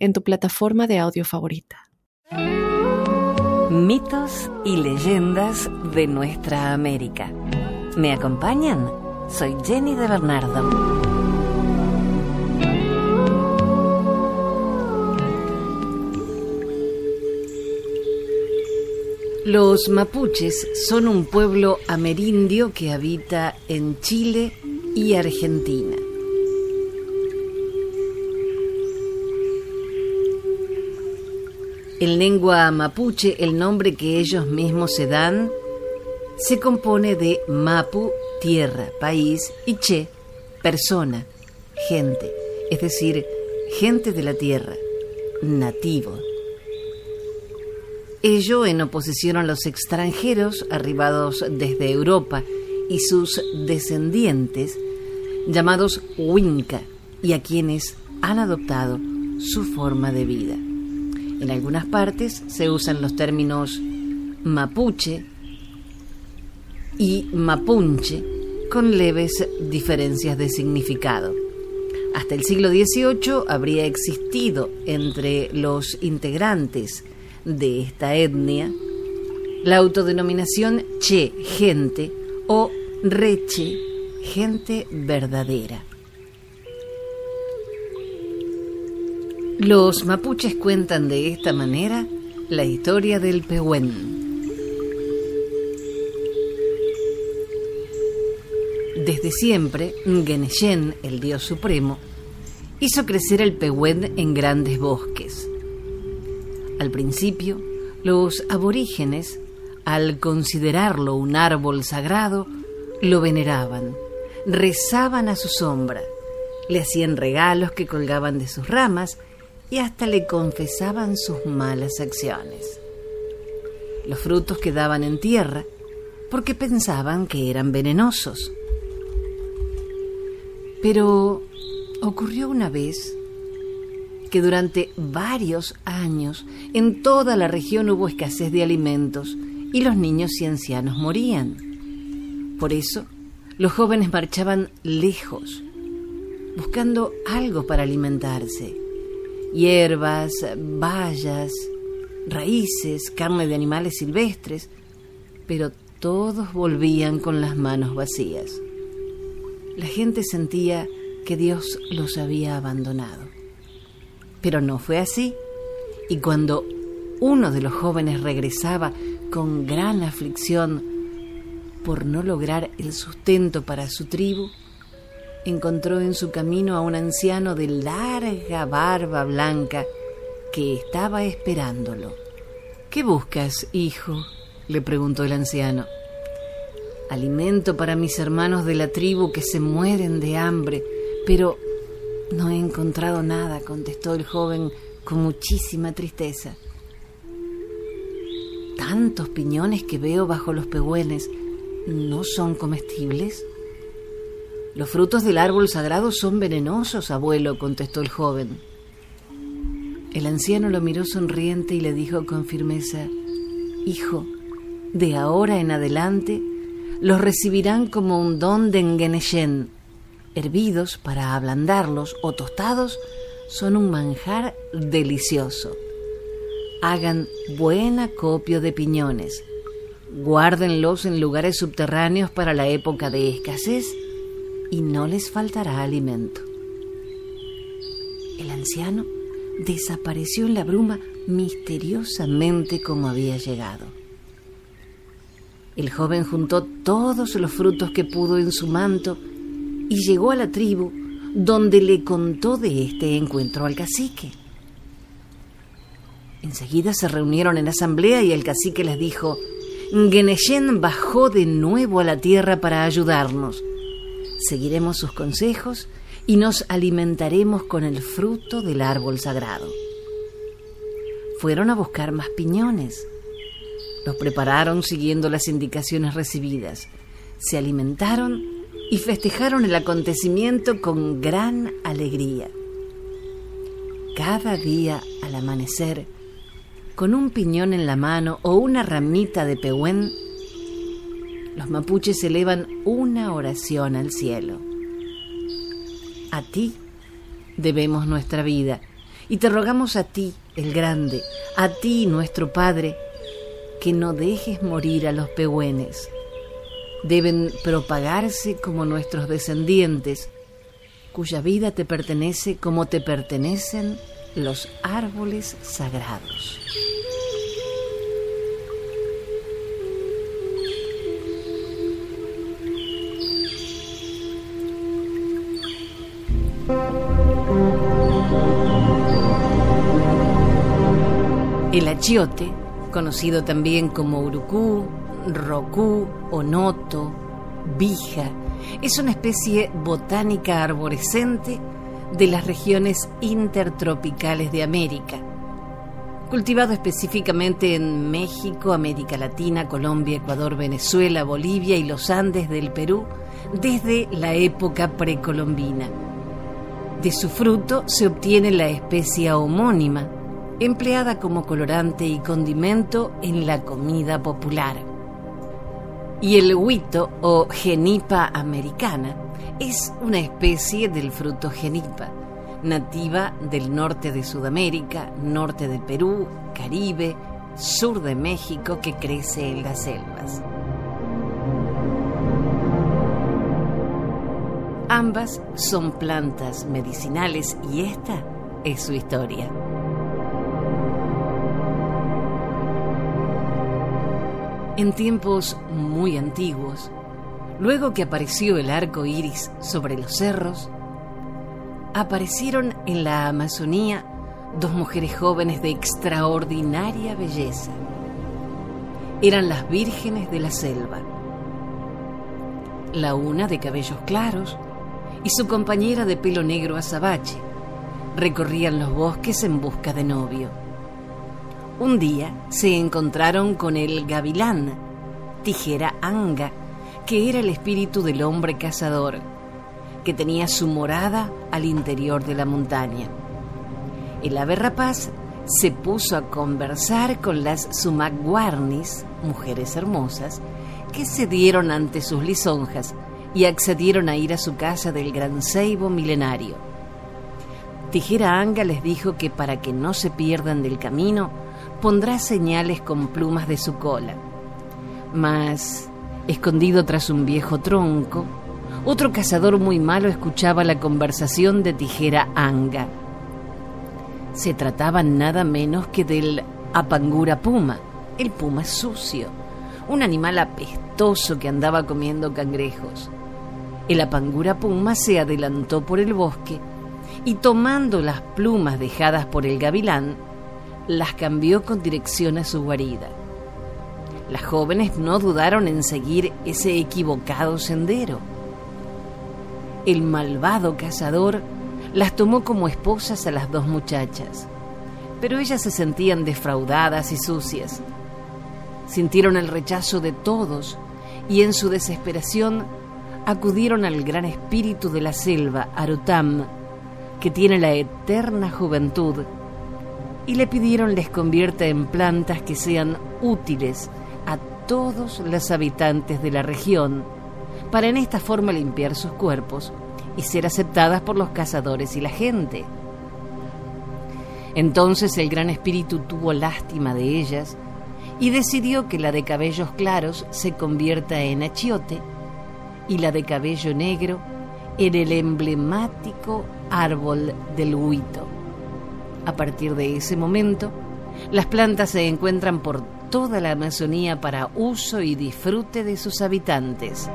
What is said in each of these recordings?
en tu plataforma de audio favorita. Mitos y leyendas de nuestra América. ¿Me acompañan? Soy Jenny de Bernardo. Los mapuches son un pueblo amerindio que habita en Chile y Argentina. En lengua mapuche, el nombre que ellos mismos se dan se compone de mapu, tierra, país, y che, persona, gente, es decir, gente de la tierra, nativo. Ello en oposición a los extranjeros arribados desde Europa y sus descendientes, llamados Winca, y a quienes han adoptado su forma de vida. En algunas partes se usan los términos mapuche y mapunche con leves diferencias de significado. Hasta el siglo XVIII habría existido entre los integrantes de esta etnia la autodenominación che, gente, o reche, gente verdadera. Los mapuches cuentan de esta manera la historia del Pehuen. Desde siempre, Ngeneshen, el dios supremo, hizo crecer el Pehuen en grandes bosques. Al principio, los aborígenes, al considerarlo un árbol sagrado, lo veneraban, rezaban a su sombra, le hacían regalos que colgaban de sus ramas y hasta le confesaban sus malas acciones. Los frutos quedaban en tierra porque pensaban que eran venenosos. Pero ocurrió una vez que durante varios años en toda la región hubo escasez de alimentos y los niños y ancianos morían. Por eso, los jóvenes marchaban lejos, buscando algo para alimentarse hierbas, bayas, raíces, carne de animales silvestres, pero todos volvían con las manos vacías. La gente sentía que Dios los había abandonado. Pero no fue así, y cuando uno de los jóvenes regresaba con gran aflicción por no lograr el sustento para su tribu, encontró en su camino a un anciano de larga barba blanca que estaba esperándolo. ¿Qué buscas, hijo? le preguntó el anciano. Alimento para mis hermanos de la tribu que se mueren de hambre, pero no he encontrado nada, contestó el joven con muchísima tristeza. Tantos piñones que veo bajo los pehuenes, ¿no son comestibles? Los frutos del árbol sagrado son venenosos, abuelo, contestó el joven. El anciano lo miró sonriente y le dijo con firmeza, Hijo, de ahora en adelante los recibirán como un don de Ngeneshen. Hervidos para ablandarlos o tostados son un manjar delicioso. Hagan buen acopio de piñones. Guárdenlos en lugares subterráneos para la época de escasez y no les faltará alimento. El anciano desapareció en la bruma misteriosamente como había llegado. El joven juntó todos los frutos que pudo en su manto y llegó a la tribu donde le contó de este encuentro al cacique. Enseguida se reunieron en asamblea y el cacique les dijo, Geneshen bajó de nuevo a la tierra para ayudarnos seguiremos sus consejos y nos alimentaremos con el fruto del árbol sagrado. fueron a buscar más piñones. Los prepararon siguiendo las indicaciones recibidas. Se alimentaron y festejaron el acontecimiento con gran alegría. Cada día al amanecer, con un piñón en la mano o una ramita de pehuen, los mapuches elevan una oración al cielo. A ti debemos nuestra vida y te rogamos a ti, el grande, a ti, nuestro Padre, que no dejes morir a los pehuenes. Deben propagarse como nuestros descendientes, cuya vida te pertenece como te pertenecen los árboles sagrados. El achiote, conocido también como urucú, rocú, onoto, vija, es una especie botánica arborescente de las regiones intertropicales de América, cultivado específicamente en México, América Latina, Colombia, Ecuador, Venezuela, Bolivia y los Andes del Perú desde la época precolombina. De su fruto se obtiene la especia homónima, empleada como colorante y condimento en la comida popular. Y el huito o genipa americana es una especie del fruto genipa, nativa del norte de Sudamérica, norte de Perú, Caribe, sur de México que crece en las selvas. Ambas son plantas medicinales y esta es su historia. En tiempos muy antiguos, luego que apareció el arco iris sobre los cerros, aparecieron en la Amazonía dos mujeres jóvenes de extraordinaria belleza. Eran las vírgenes de la selva. La una de cabellos claros, y su compañera de pelo negro azabache recorrían los bosques en busca de novio. Un día se encontraron con el gavilán, tijera anga, que era el espíritu del hombre cazador, que tenía su morada al interior de la montaña. El ave rapaz se puso a conversar con las sumaguarnis, mujeres hermosas, que se dieron ante sus lisonjas y accedieron a ir a su casa del gran ceibo milenario. Tijera Anga les dijo que para que no se pierdan del camino, pondrá señales con plumas de su cola. Mas, escondido tras un viejo tronco, otro cazador muy malo escuchaba la conversación de Tijera Anga. Se trataba nada menos que del apangura puma, el puma sucio, un animal apestoso que andaba comiendo cangrejos. El apangura puma se adelantó por el bosque y tomando las plumas dejadas por el gavilán, las cambió con dirección a su guarida. Las jóvenes no dudaron en seguir ese equivocado sendero. El malvado cazador las tomó como esposas a las dos muchachas, pero ellas se sentían defraudadas y sucias. Sintieron el rechazo de todos y en su desesperación acudieron al gran espíritu de la selva, Arutam, que tiene la eterna juventud, y le pidieron les convierta en plantas que sean útiles a todos los habitantes de la región, para en esta forma limpiar sus cuerpos y ser aceptadas por los cazadores y la gente. Entonces el gran espíritu tuvo lástima de ellas y decidió que la de cabellos claros se convierta en achiote y la de cabello negro en el emblemático árbol del huito. A partir de ese momento, las plantas se encuentran por toda la Amazonía para uso y disfrute de sus habitantes.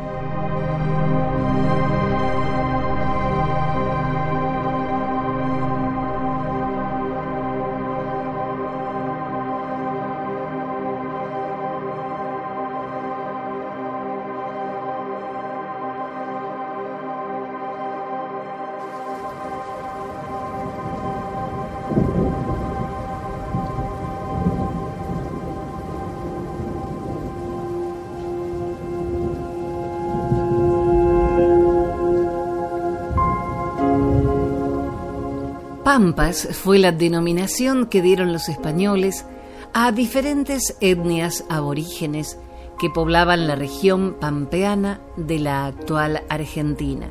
Pampas fue la denominación que dieron los españoles a diferentes etnias aborígenes que poblaban la región pampeana de la actual Argentina.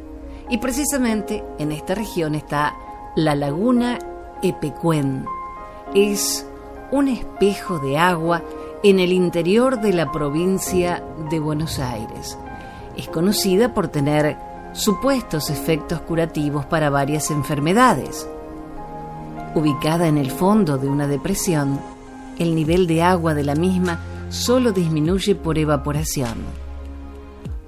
Y precisamente en esta región está la laguna Epecuén. Es un espejo de agua en el interior de la provincia de Buenos Aires. Es conocida por tener supuestos efectos curativos para varias enfermedades. Ubicada en el fondo de una depresión, el nivel de agua de la misma solo disminuye por evaporación.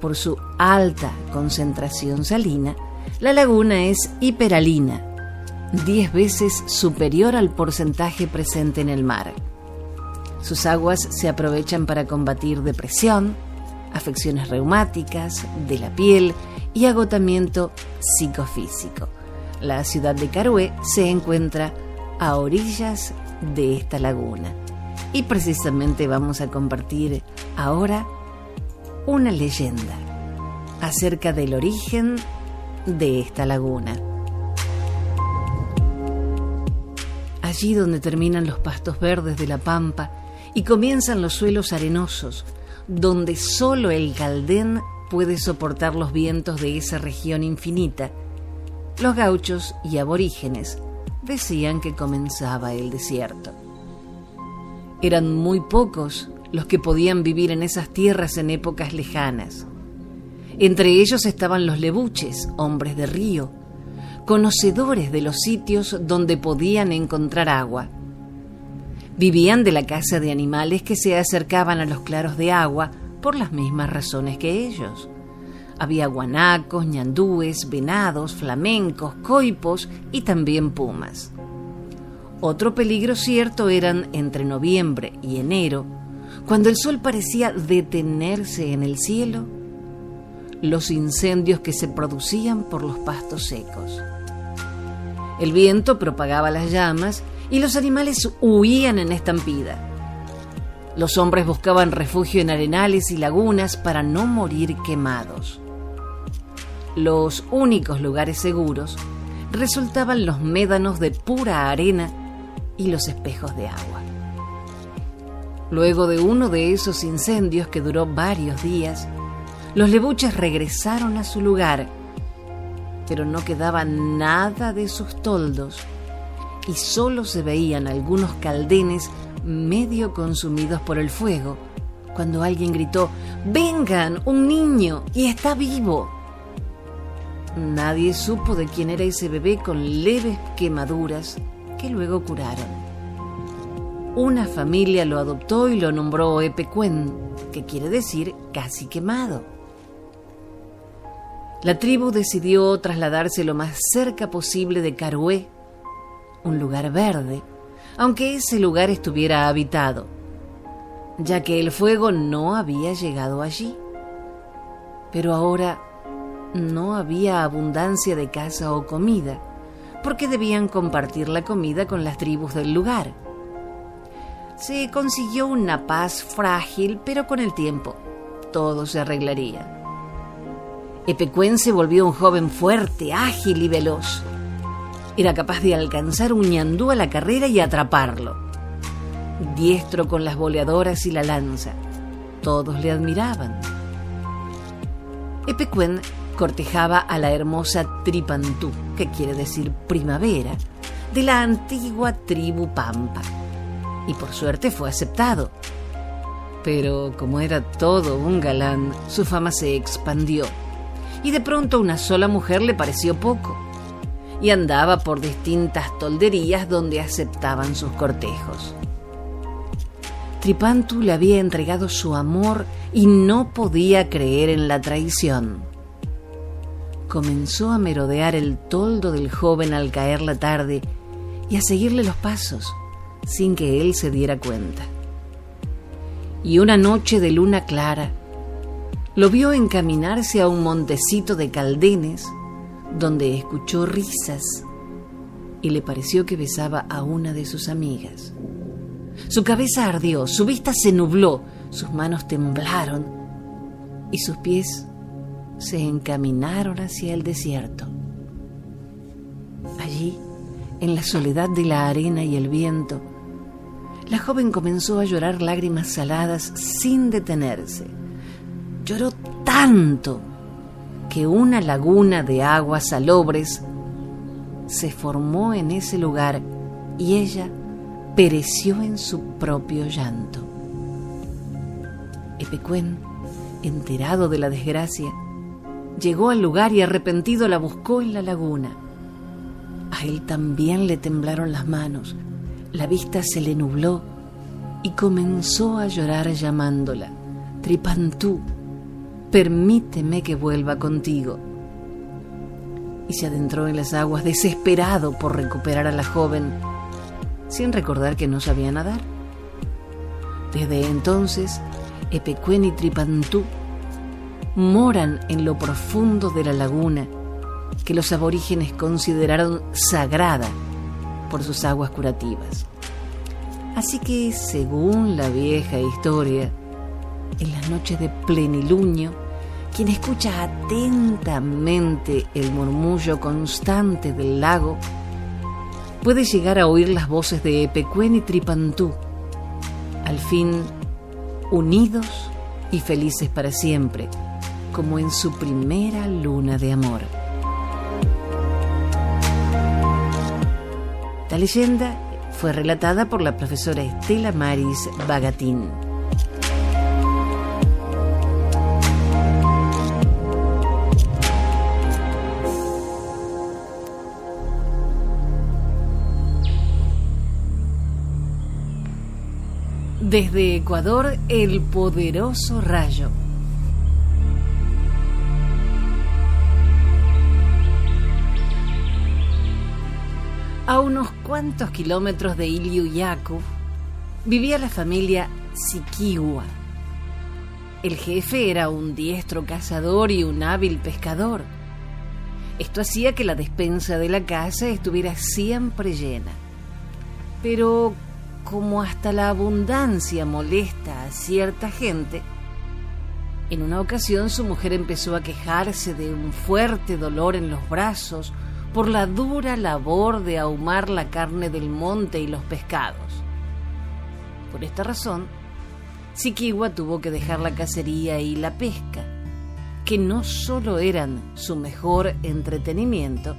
Por su alta concentración salina, la laguna es hiperalina, 10 veces superior al porcentaje presente en el mar. Sus aguas se aprovechan para combatir depresión, afecciones reumáticas, de la piel y agotamiento psicofísico. La ciudad de Carué se encuentra a orillas de esta laguna. Y precisamente vamos a compartir ahora una leyenda acerca del origen de esta laguna. Allí donde terminan los pastos verdes de la pampa y comienzan los suelos arenosos, donde solo el caldén puede soportar los vientos de esa región infinita, los gauchos y aborígenes decían que comenzaba el desierto. Eran muy pocos los que podían vivir en esas tierras en épocas lejanas. Entre ellos estaban los lebuches, hombres de río, conocedores de los sitios donde podían encontrar agua. Vivían de la caza de animales que se acercaban a los claros de agua por las mismas razones que ellos. Había guanacos, ñandúes, venados, flamencos, coipos y también pumas. Otro peligro cierto eran entre noviembre y enero, cuando el sol parecía detenerse en el cielo, los incendios que se producían por los pastos secos. El viento propagaba las llamas y los animales huían en estampida. Los hombres buscaban refugio en arenales y lagunas para no morir quemados. Los únicos lugares seguros resultaban los médanos de pura arena y los espejos de agua. Luego de uno de esos incendios que duró varios días, los lebuches regresaron a su lugar, pero no quedaba nada de sus toldos y solo se veían algunos caldenes medio consumidos por el fuego, cuando alguien gritó, Vengan, un niño, y está vivo. Nadie supo de quién era ese bebé con leves quemaduras que luego curaron. Una familia lo adoptó y lo nombró Epecuen, que quiere decir casi quemado. La tribu decidió trasladarse lo más cerca posible de Carué, un lugar verde, aunque ese lugar estuviera habitado, ya que el fuego no había llegado allí. Pero ahora no había abundancia de caza o comida, porque debían compartir la comida con las tribus del lugar. Se consiguió una paz frágil, pero con el tiempo todo se arreglaría. Epecuen se volvió un joven fuerte, ágil y veloz. Era capaz de alcanzar un ñandú a la carrera y atraparlo. Diestro con las boleadoras y la lanza. Todos le admiraban. Epecuen cortejaba a la hermosa Tripantú, que quiere decir primavera, de la antigua tribu Pampa. Y por suerte fue aceptado. Pero como era todo un galán, su fama se expandió. Y de pronto una sola mujer le pareció poco. Y andaba por distintas tolderías donde aceptaban sus cortejos. Tripantu le había entregado su amor y no podía creer en la traición comenzó a merodear el toldo del joven al caer la tarde y a seguirle los pasos sin que él se diera cuenta. Y una noche de luna clara, lo vio encaminarse a un montecito de caldenes donde escuchó risas y le pareció que besaba a una de sus amigas. Su cabeza ardió, su vista se nubló, sus manos temblaron y sus pies se encaminaron hacia el desierto. Allí en la soledad de la arena y el viento, la joven comenzó a llorar lágrimas saladas sin detenerse. Lloró tanto que una laguna de aguas salobres se formó en ese lugar y ella pereció en su propio llanto. Epecuén, enterado de la desgracia, llegó al lugar y arrepentido la buscó en la laguna. A él también le temblaron las manos, la vista se le nubló y comenzó a llorar llamándola. Tripantú, permíteme que vuelva contigo. Y se adentró en las aguas desesperado por recuperar a la joven, sin recordar que no sabía nadar. Desde entonces, Epecuén y Tripantú moran en lo profundo de la laguna que los aborígenes consideraron sagrada por sus aguas curativas. Así que, según la vieja historia, en las noches de plenilunio, quien escucha atentamente el murmullo constante del lago puede llegar a oír las voces de Epecuén y Tripantú, al fin unidos y felices para siempre, como en su primera luna de amor. La leyenda fue relatada por la profesora Estela Maris Bagatín. Desde Ecuador, el poderoso rayo. A unos cuantos kilómetros de Iliuyacu vivía la familia Sikiwa. El jefe era un diestro cazador y un hábil pescador. Esto hacía que la despensa de la casa estuviera siempre llena. Pero como hasta la abundancia molesta a cierta gente, en una ocasión su mujer empezó a quejarse de un fuerte dolor en los brazos por la dura labor de ahumar la carne del monte y los pescados. Por esta razón, Sikiwa tuvo que dejar la cacería y la pesca, que no solo eran su mejor entretenimiento,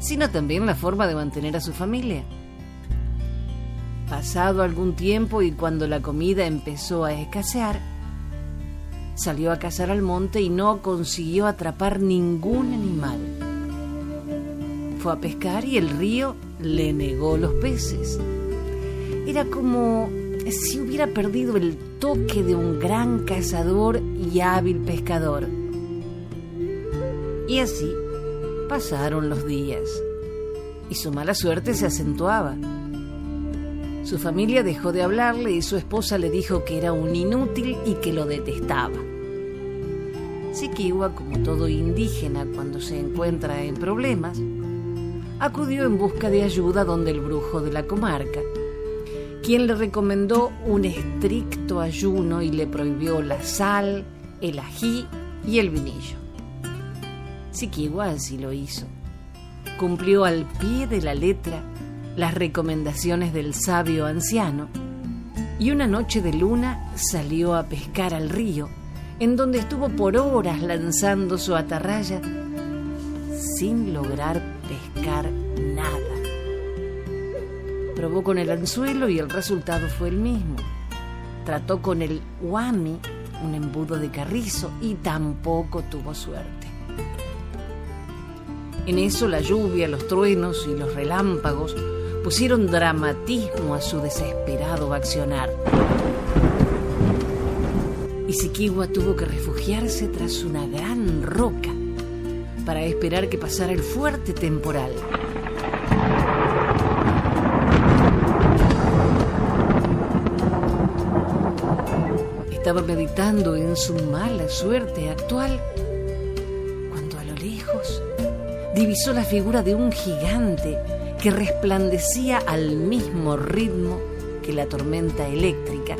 sino también la forma de mantener a su familia. Pasado algún tiempo y cuando la comida empezó a escasear, salió a cazar al monte y no consiguió atrapar ningún animal. Fue a pescar y el río le negó los peces. Era como si hubiera perdido el toque de un gran cazador y hábil pescador. Y así pasaron los días, y su mala suerte se acentuaba. Su familia dejó de hablarle y su esposa le dijo que era un inútil y que lo detestaba. Sikiwa, como todo indígena cuando se encuentra en problemas, acudió en busca de ayuda donde el brujo de la comarca, quien le recomendó un estricto ayuno y le prohibió la sal, el ají y el vinillo. Sikiwa así lo hizo. Cumplió al pie de la letra las recomendaciones del sabio anciano y una noche de luna salió a pescar al río, en donde estuvo por horas lanzando su atarraya sin lograr nada. Probó con el anzuelo y el resultado fue el mismo. Trató con el wami, un embudo de carrizo, y tampoco tuvo suerte. En eso la lluvia, los truenos y los relámpagos pusieron dramatismo a su desesperado accionar. Y Sikiwa tuvo que refugiarse tras una gran roca para esperar que pasara el fuerte temporal. Estaba meditando en su mala suerte actual cuando a lo lejos divisó la figura de un gigante que resplandecía al mismo ritmo que la tormenta eléctrica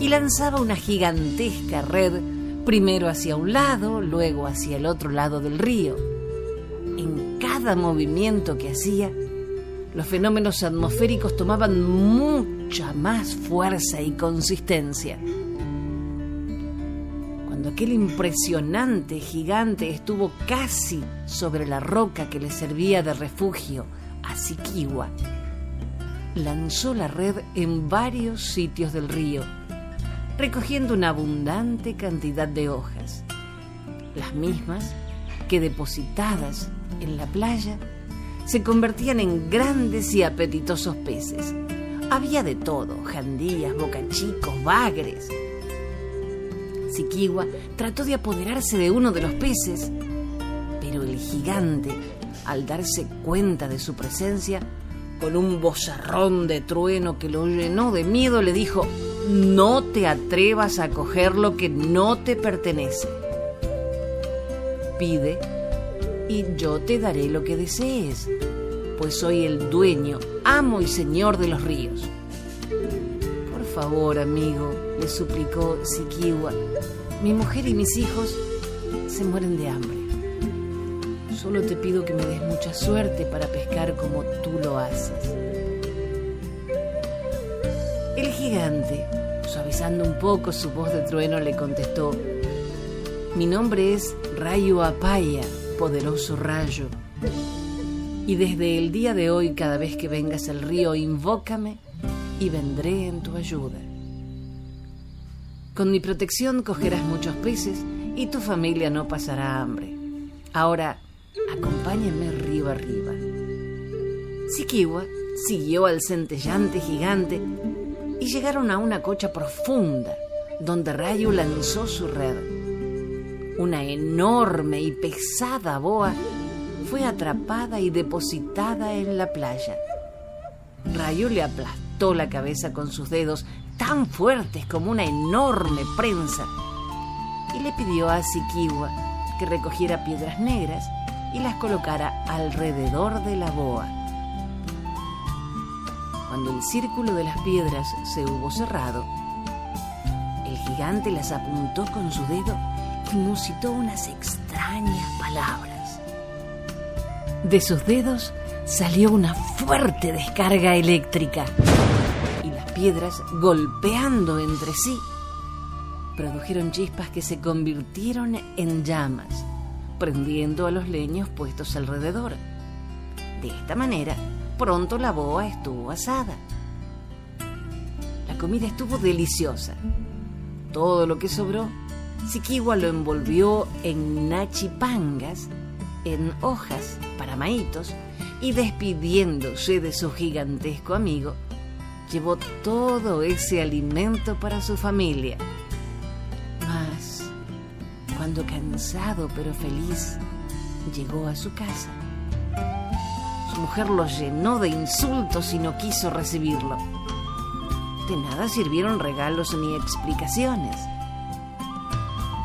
y lanzaba una gigantesca red primero hacia un lado, luego hacia el otro lado del río. En cada movimiento que hacía, los fenómenos atmosféricos tomaban mucha más fuerza y consistencia. Cuando aquel impresionante gigante estuvo casi sobre la roca que le servía de refugio a Sikiwa, lanzó la red en varios sitios del río, recogiendo una abundante cantidad de hojas, las mismas que depositadas en la playa se convertían en grandes y apetitosos peces. Había de todo, jandías, bocachicos, bagres. Sikiwa trató de apoderarse de uno de los peces, pero el gigante, al darse cuenta de su presencia, con un bozarrón de trueno que lo llenó de miedo, le dijo, no te atrevas a coger lo que no te pertenece. Pide y yo te daré lo que desees, pues soy el dueño, amo y señor de los ríos. Por favor, amigo, le suplicó Sikiwa, mi mujer y mis hijos se mueren de hambre. Solo te pido que me des mucha suerte para pescar como tú lo haces. El gigante, suavizando un poco su voz de trueno, le contestó, mi nombre es Rayo Apaya poderoso rayo. Y desde el día de hoy, cada vez que vengas al río, invócame y vendré en tu ayuda. Con mi protección cogerás muchos peces y tu familia no pasará hambre. Ahora, acompáñame río arriba. Sikiwa siguió al centellante gigante y llegaron a una cocha profunda, donde Rayo lanzó su red una enorme y pesada boa fue atrapada y depositada en la playa. Rayo le aplastó la cabeza con sus dedos tan fuertes como una enorme prensa y le pidió a Sikiwa que recogiera piedras negras y las colocara alrededor de la boa. Cuando el círculo de las piedras se hubo cerrado, el gigante las apuntó con su dedo y musitó unas extrañas palabras. De sus dedos salió una fuerte descarga eléctrica y las piedras, golpeando entre sí, produjeron chispas que se convirtieron en llamas, prendiendo a los leños puestos alrededor. De esta manera, pronto la boa estuvo asada. La comida estuvo deliciosa. Todo lo que sobró Sikiwa lo envolvió en nachipangas, en hojas para maítos, y despidiéndose de su gigantesco amigo, llevó todo ese alimento para su familia. Mas, cuando cansado pero feliz llegó a su casa, mujer lo llenó de insultos y no quiso recibirlo. De nada sirvieron regalos ni explicaciones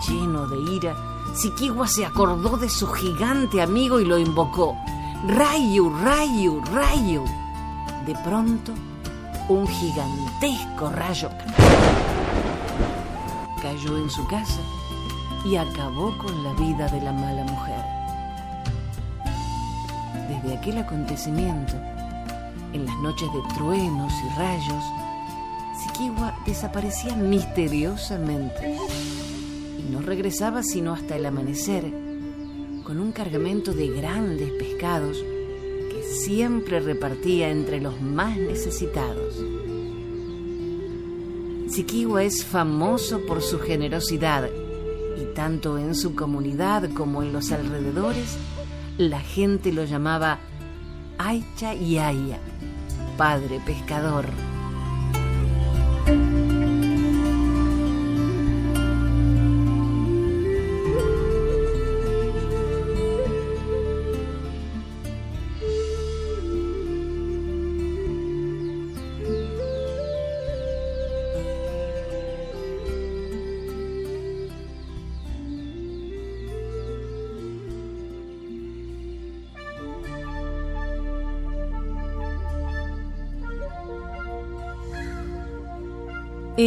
Lleno de ira, Sikiwa se acordó de su gigante amigo y lo invocó. Rayu, Rayu, Rayu. De pronto, un gigantesco rayo cayó en su casa y acabó con la vida de la mala mujer. Desde aquel acontecimiento, en las noches de truenos y rayos, Sikiwa desaparecía misteriosamente no regresaba sino hasta el amanecer, con un cargamento de grandes pescados que siempre repartía entre los más necesitados. Sikiwa es famoso por su generosidad y tanto en su comunidad como en los alrededores, la gente lo llamaba Aicha Yaya, padre pescador.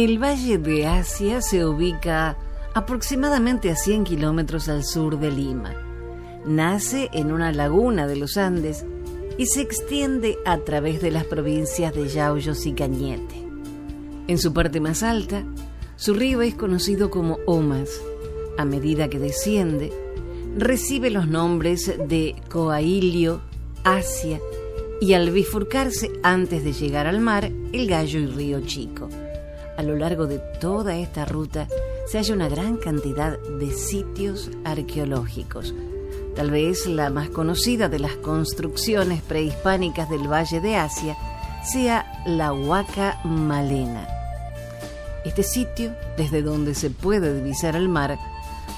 El Valle de Asia se ubica aproximadamente a 100 kilómetros al sur de Lima. Nace en una laguna de los Andes y se extiende a través de las provincias de Yauyos y Cañete. En su parte más alta, su río es conocido como Omas. A medida que desciende, recibe los nombres de Coailio, Asia y al bifurcarse antes de llegar al mar, el Gallo y Río Chico. A lo largo de toda esta ruta se halla una gran cantidad de sitios arqueológicos. Tal vez la más conocida de las construcciones prehispánicas del Valle de Asia sea la Huaca Malena. Este sitio, desde donde se puede divisar el mar,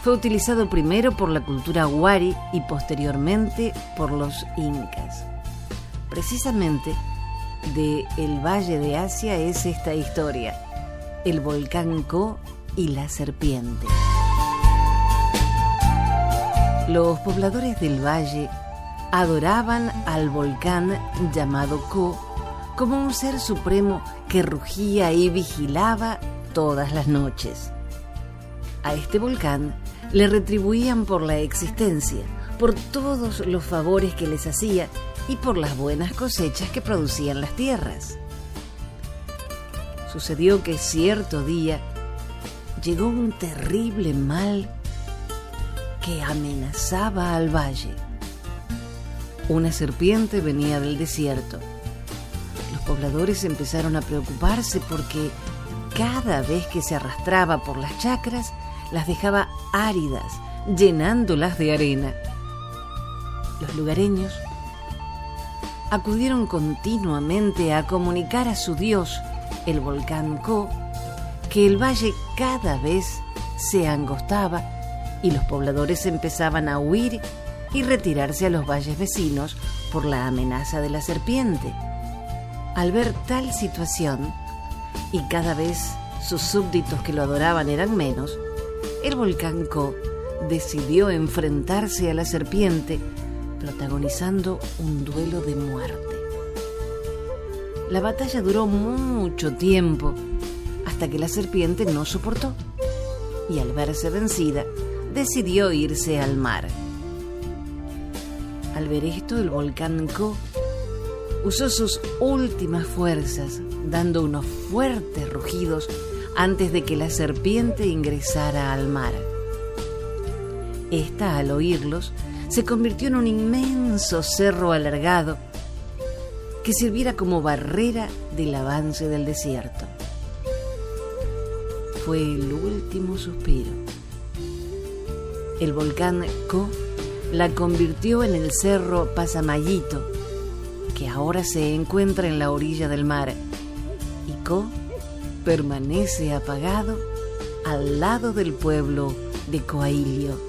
fue utilizado primero por la cultura Wari y posteriormente por los incas. Precisamente de el Valle de Asia es esta historia, el volcán Ko y la serpiente. Los pobladores del valle adoraban al volcán llamado Ko como un ser supremo que rugía y vigilaba todas las noches. A este volcán le retribuían por la existencia, por todos los favores que les hacía y por las buenas cosechas que producían las tierras. Sucedió que cierto día llegó un terrible mal que amenazaba al valle. Una serpiente venía del desierto. Los pobladores empezaron a preocuparse porque cada vez que se arrastraba por las chacras, las dejaba áridas, llenándolas de arena. Los lugareños acudieron continuamente a comunicar a su dios, el volcán Ko, que el valle cada vez se angostaba y los pobladores empezaban a huir y retirarse a los valles vecinos por la amenaza de la serpiente. Al ver tal situación, y cada vez sus súbditos que lo adoraban eran menos, el volcán Ko decidió enfrentarse a la serpiente protagonizando un duelo de muerte. La batalla duró mucho tiempo hasta que la serpiente no soportó y al verse vencida decidió irse al mar. Al ver esto, el volcán Ko usó sus últimas fuerzas, dando unos fuertes rugidos antes de que la serpiente ingresara al mar. Esta, al oírlos, se convirtió en un inmenso cerro alargado que sirviera como barrera del avance del desierto. Fue el último suspiro. El volcán Ko la convirtió en el cerro Pasamayito, que ahora se encuentra en la orilla del mar, y Ko permanece apagado al lado del pueblo de Coailio.